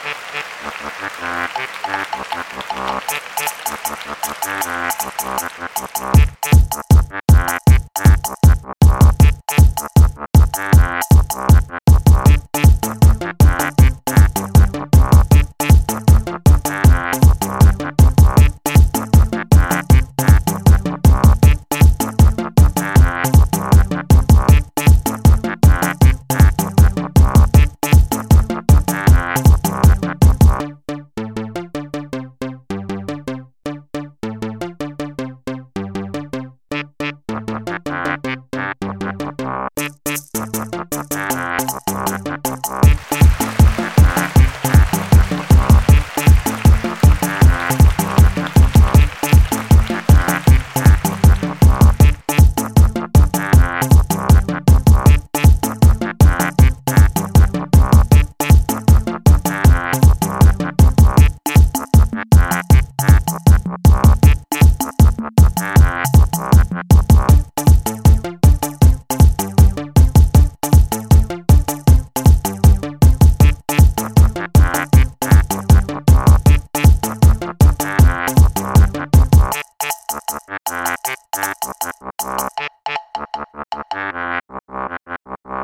Thank you. Bye.